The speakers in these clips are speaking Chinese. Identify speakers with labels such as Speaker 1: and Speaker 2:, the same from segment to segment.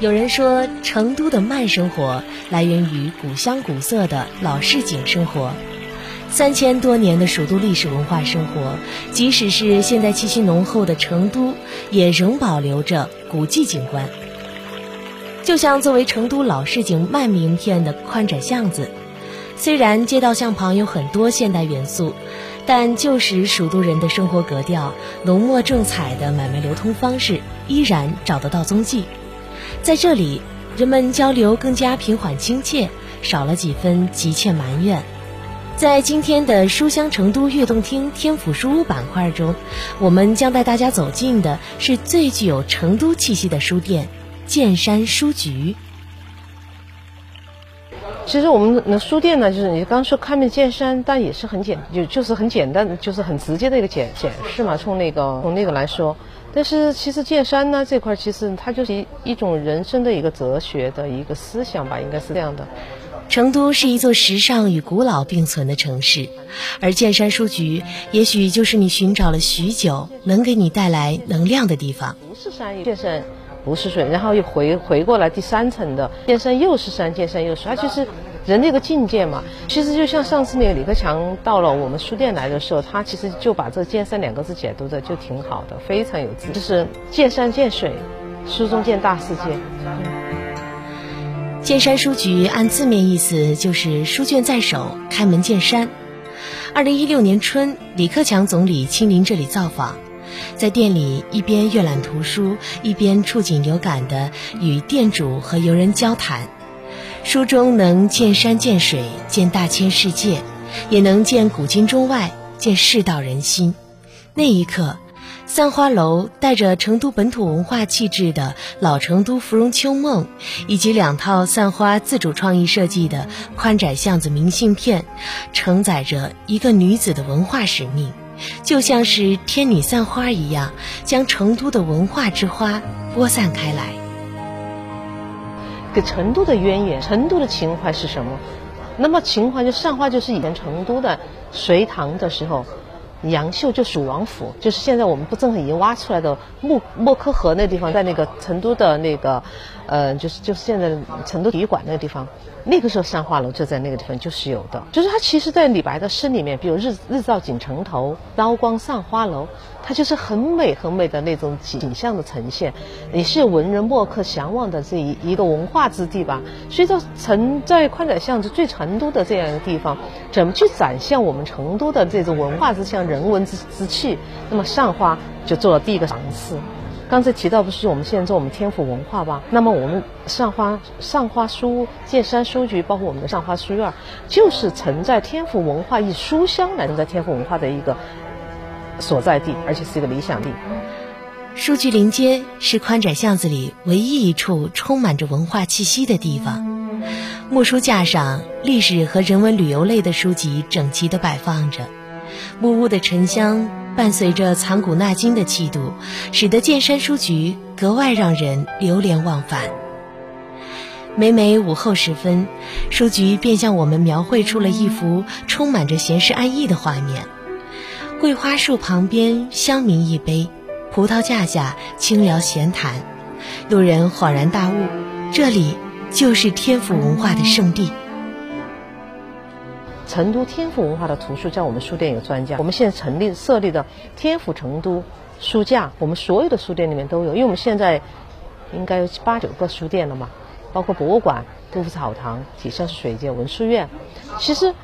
Speaker 1: 有人说，成都的慢生活来源于古香古色的老市井生活。三千多年的蜀都历史文化生活，即使是现代气息浓厚的成都，也仍保留着古迹景观。就像作为成都老市井慢名片的宽窄巷子，虽然街道巷旁有很多现代元素，但旧时蜀都人的生活格调、浓墨重彩的买卖流通方式依然找得到踪迹。在这里，人们交流更加平缓亲切，少了几分急切埋怨。在今天的书香成都悦动厅天府书屋板块中，我们将带大家走进的是最具有成都气息的书店——剑山书局。
Speaker 2: 其实我们的书店呢，就是你刚说开门见山，但也是很简，就就是很简单的，就是很直接的一个解解释嘛。从那个从那个来说，但是其实剑山呢这块，其实它就是一一种人生的一个哲学的一个思想吧，应该是这样的。
Speaker 1: 成都是一座时尚与古老并存的城市，而剑山书局也许就是你寻找了许久能给你带来能量的地方。
Speaker 2: 不是山，剑山不是水，然后又回回过来第三层的剑山又是山，剑山又是水，它就是人的一个境界嘛。其实就像上次那个李克强到了我们书店来的时候，他其实就把这“见山”两个字解读的就挺好的，非常有字，就是见山见水，书中见大世界。
Speaker 1: 见山书局按字面意思就是书卷在手，开门见山。二零一六年春，李克强总理亲临这里造访，在店里一边阅览图书，一边触景有感地与店主和游人交谈。书中能见山见水，见大千世界，也能见古今中外，见世道人心。那一刻。三花楼带着成都本土文化气质的老成都芙蓉秋梦，以及两套散花自主创意设计的宽窄巷子明信片，承载着一个女子的文化使命，就像是天女散花一样，将成都的文化之花播散开来。
Speaker 2: 给成都的渊源，成都的情怀是什么？那么情怀就上话，就是以前成都的隋唐的时候。杨秀就蜀王府，就是现在我们不正好已经挖出来的木莫柯河那地方，在那个成都的那个，呃，就是就是现在成都体育馆那个地方。那个时候三花楼就在那个地方就是有的，就是它其实，在李白的诗里面，比如日日照锦城头，刀光散花楼，它就是很美很美的那种景象的呈现，也是文人墨客向往的这一一个文化之地吧。所以说，成在宽窄巷子最成都的这样一个地方，怎么去展现我们成都的这种文化之乡、人文之之气？那么上花就做了第一个尝试。刚才提到不是我们现在做我们天府文化吧？那么我们上花上花书剑山书局，包括我们的上花书院，就是承载天府文化以书香来承载天府文化的一个所在地，而且是一个理想地。
Speaker 1: 书局临街是宽窄巷子里唯一一处充满着文化气息的地方。木书架上，历史和人文旅游类的书籍整齐地摆放着，木屋的沉香。伴随着藏古纳今的气度，使得剑山书局格外让人流连忘返。每每午后时分，书局便向我们描绘出了一幅充满着闲适安逸的画面：桂花树旁边香茗一杯，葡萄架下轻聊闲谈，路人恍然大悟，这里就是天府文化的圣地。
Speaker 2: 成都天府文化的图书在我们书店有专家，我们现在成立设立的天府成都书架，我们所有的书店里面都有，因为我们现在应该有八九个书店了嘛，包括博物馆、杜甫草堂、底下是水街文殊院，其实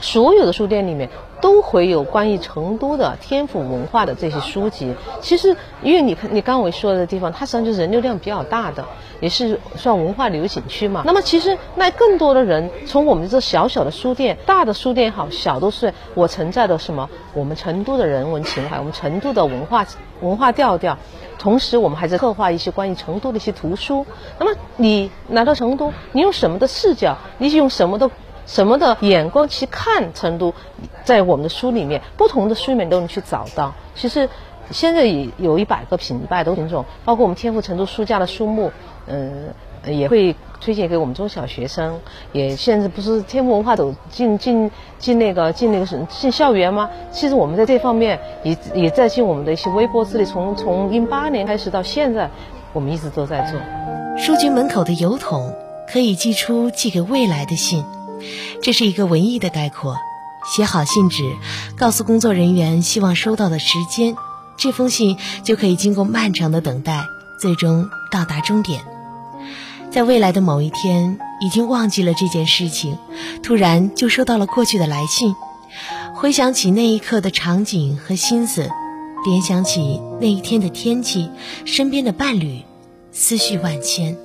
Speaker 2: 所有的书店里面。都会有关于成都的天府文化的这些书籍。其实，因为你看，你刚我说的地方，它实际上就是人流量比较大的，也是算文化旅游景区嘛。那么，其实那更多的人从我们这小小的书店，大的书店好，小都是我存在的什么？我们成都的人文情怀，我们成都的文化文化调调。同时，我们还在策划一些关于成都的一些图书。那么，你来到成都，你用什么的视角？你用什么的？什么的眼光去看成都，在我们的书里面，不同的书里面都能去找到。其实现在也有一百个品百多品种，包括我们天赋成都书架的书目，嗯，也会推荐给我们中小学生。也现在不是天赋文化走进进进那个进那个什进校园吗？其实我们在这方面也也在尽我们的一些微薄之力。从从零八年开始到现在，我们一直都在做。
Speaker 1: 书局门口的邮筒可以寄出寄给未来的信，这是一个文艺的概括。写好信纸，告诉工作人员希望收到的时间，这封信就可以经过漫长的等待，最终到达终点。在未来的某一天，已经忘记了这件事情，突然就收到了过去的来信，回想起那一刻的场景和心思，联想起那一天的天气，身边的伴侣，思绪万千。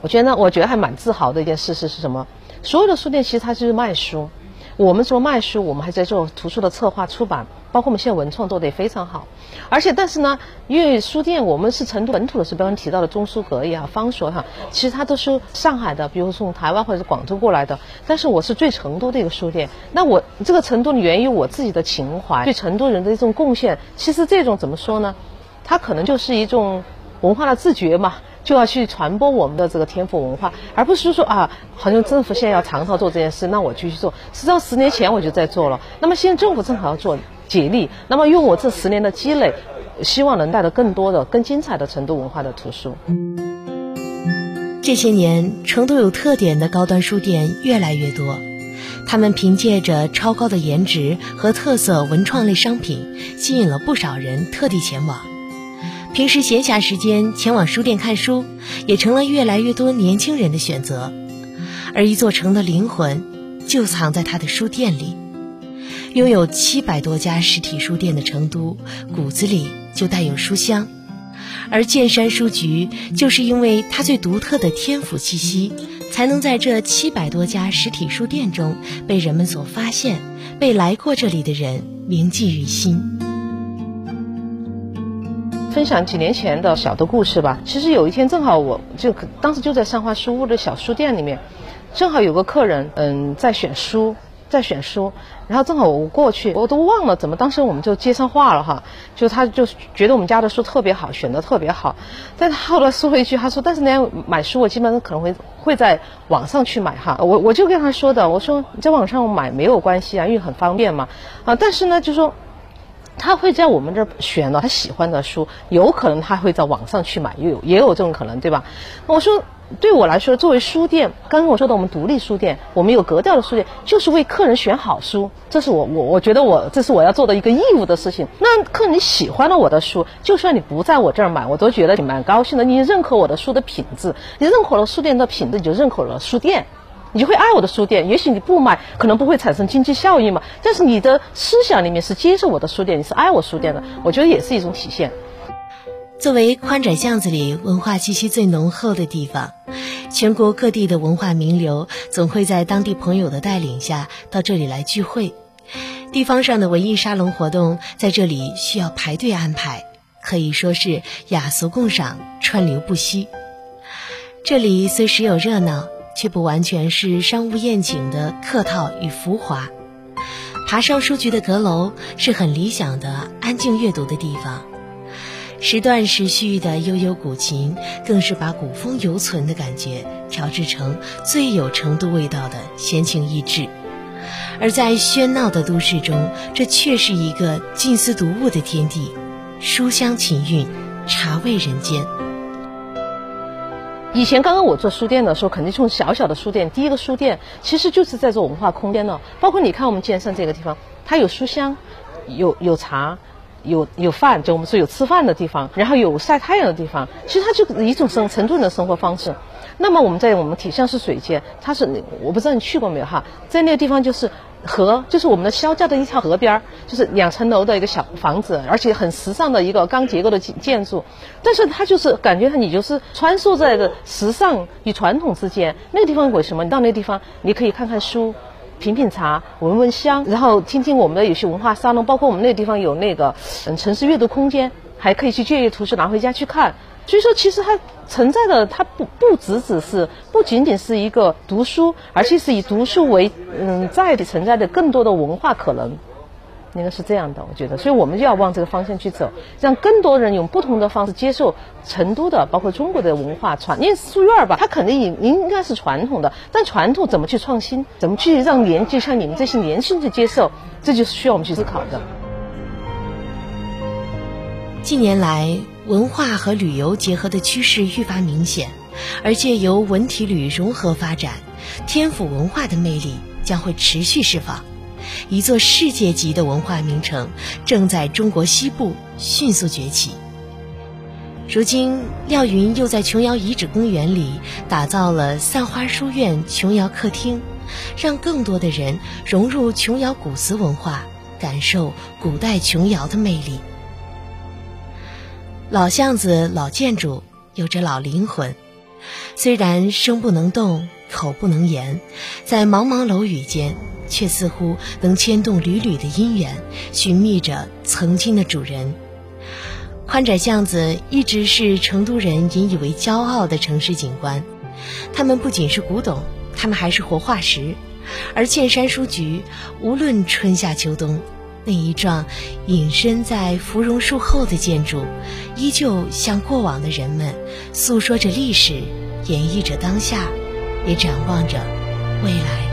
Speaker 2: 我觉得呢，我觉得还蛮自豪的一件事是是什么？所有的书店其实它就是卖书。我们做卖书，我们还在做图书的策划、出版，包括我们现在文创做的也非常好。而且，但是呢，因为书店我们是成都本土的，是刚刚提到的中书阁也好、方所哈，其实它都是上海的，比如从台湾或者是广州过来的。但是我是最成都的一个书店，那我这个成都源于我自己的情怀，对成都人的一种贡献。其实这种怎么说呢？它可能就是一种文化的自觉嘛。就要去传播我们的这个天府文化，而不是说啊，好像政府现在要常常做这件事，那我就去做。实际上十年前我就在做了。那么现在政府正好要做解力，那么用我这十年的积累，希望能带来更多的、更精彩的成都文化的图书。
Speaker 1: 这些年，成都有特点的高端书店越来越多，他们凭借着超高的颜值和特色文创类商品，吸引了不少人特地前往。平时闲暇时间前往书店看书，也成了越来越多年轻人的选择。而一座城的灵魂，就藏在它的书店里。拥有七百多家实体书店的成都，骨子里就带有书香。而剑山书局，就是因为它最独特的天府气息，才能在这七百多家实体书店中被人们所发现，被来过这里的人铭记于心。
Speaker 2: 分享几年前的小的故事吧。其实有一天正好我就当时就在三花书屋的小书店里面，正好有个客人嗯在选书，在选书，然后正好我过去，我都忘了怎么当时我们就接上话了哈，就他就觉得我们家的书特别好，选的特别好，但他后来说了一句，他说但是呢买书我基本上可能会会在网上去买哈，我我就跟他说的，我说在网上买没有关系啊，因为很方便嘛啊，但是呢就说。他会在我们这儿选了他喜欢的书，有可能他会在网上去买，也有也有这种可能，对吧？我说，对我来说，作为书店，刚刚我说的我们独立书店，我们有格调的书店，就是为客人选好书，这是我我我觉得我这是我要做的一个义务的事情。那客人你喜欢了我的书，就算你不在我这儿买，我都觉得你蛮高兴的。你认可我的书的品质，你认可了书店的品质，你就认可了书店。你会爱我的书店，也许你不买，可能不会产生经济效益嘛。但是你的思想里面是接受我的书店，你是爱我书店的，我觉得也是一种体现。
Speaker 1: 作为宽窄巷子里文化气息最浓厚的地方，全国各地的文化名流总会在当地朋友的带领下到这里来聚会。地方上的文艺沙龙活动在这里需要排队安排，可以说是雅俗共赏，川流不息。这里虽时有热闹。却不完全是商务宴请的客套与浮华。爬上书局的阁楼是很理想的安静阅读的地方，时断时续的悠悠古琴，更是把古风犹存的感觉调制成最有成都味道的闲情逸致。而在喧闹的都市中，这却是一个静思读物的天地，书香琴韵，茶味人间。
Speaker 2: 以前刚刚我做书店的时候，肯定从小小的书店，第一个书店其实就是在做文化空间的。包括你看我们健身这个地方，它有书香，有有茶，有有饭，就我们说有吃饭的地方，然后有晒太阳的地方。其实它就是一种生成都人的生活方式。那么我们在我们体香是水街，它是我不知道你去过没有哈，在那个地方就是。河就是我们的肖家的一条河边儿，就是两层楼的一个小房子，而且很时尚的一个钢结构的建建筑。但是它就是感觉你就是穿梭在的时尚与传统之间。那个地方为什么？你到那个地方，你可以看看书，品品茶，闻闻香，然后听听我们的有些文化沙龙，包括我们那个地方有那个城市阅读空间，还可以去借阅图书拿回家去看。所以说，其实它存在的，它不不只只是不仅仅是一个读书，而且是以读书为嗯载体存在的更多的文化可能，应该是这样的，我觉得。所以我们就要往这个方向去走，让更多人用不同的方式接受成都的，包括中国的文化传。因为书院儿吧，它肯定应应该是传统的，但传统怎么去创新，怎么去让年就像你们这些年轻人接受，这就是需要我们去思考的。
Speaker 1: 近年来，文化和旅游结合的趋势愈发明显，而借由文体旅融合发展，天府文化的魅力将会持续释放。一座世界级的文化名城正在中国西部迅速崛起。如今，廖云又在琼瑶遗址公园里打造了散花书院琼瑶客厅，让更多的人融入琼瑶古瓷文化，感受古代琼瑶的魅力。老巷子、老建筑有着老灵魂，虽然声不能动，口不能言，在茫茫楼宇间，却似乎能牵动缕缕的姻缘，寻觅着曾经的主人。宽窄巷子一直是成都人引以为骄傲的城市景观，它们不仅是古董，它们还是活化石。而茜山书局，无论春夏秋冬，那一幢隐身在芙蓉树后的建筑，依旧向过往的人们诉说着历史，演绎着当下，也展望着未来。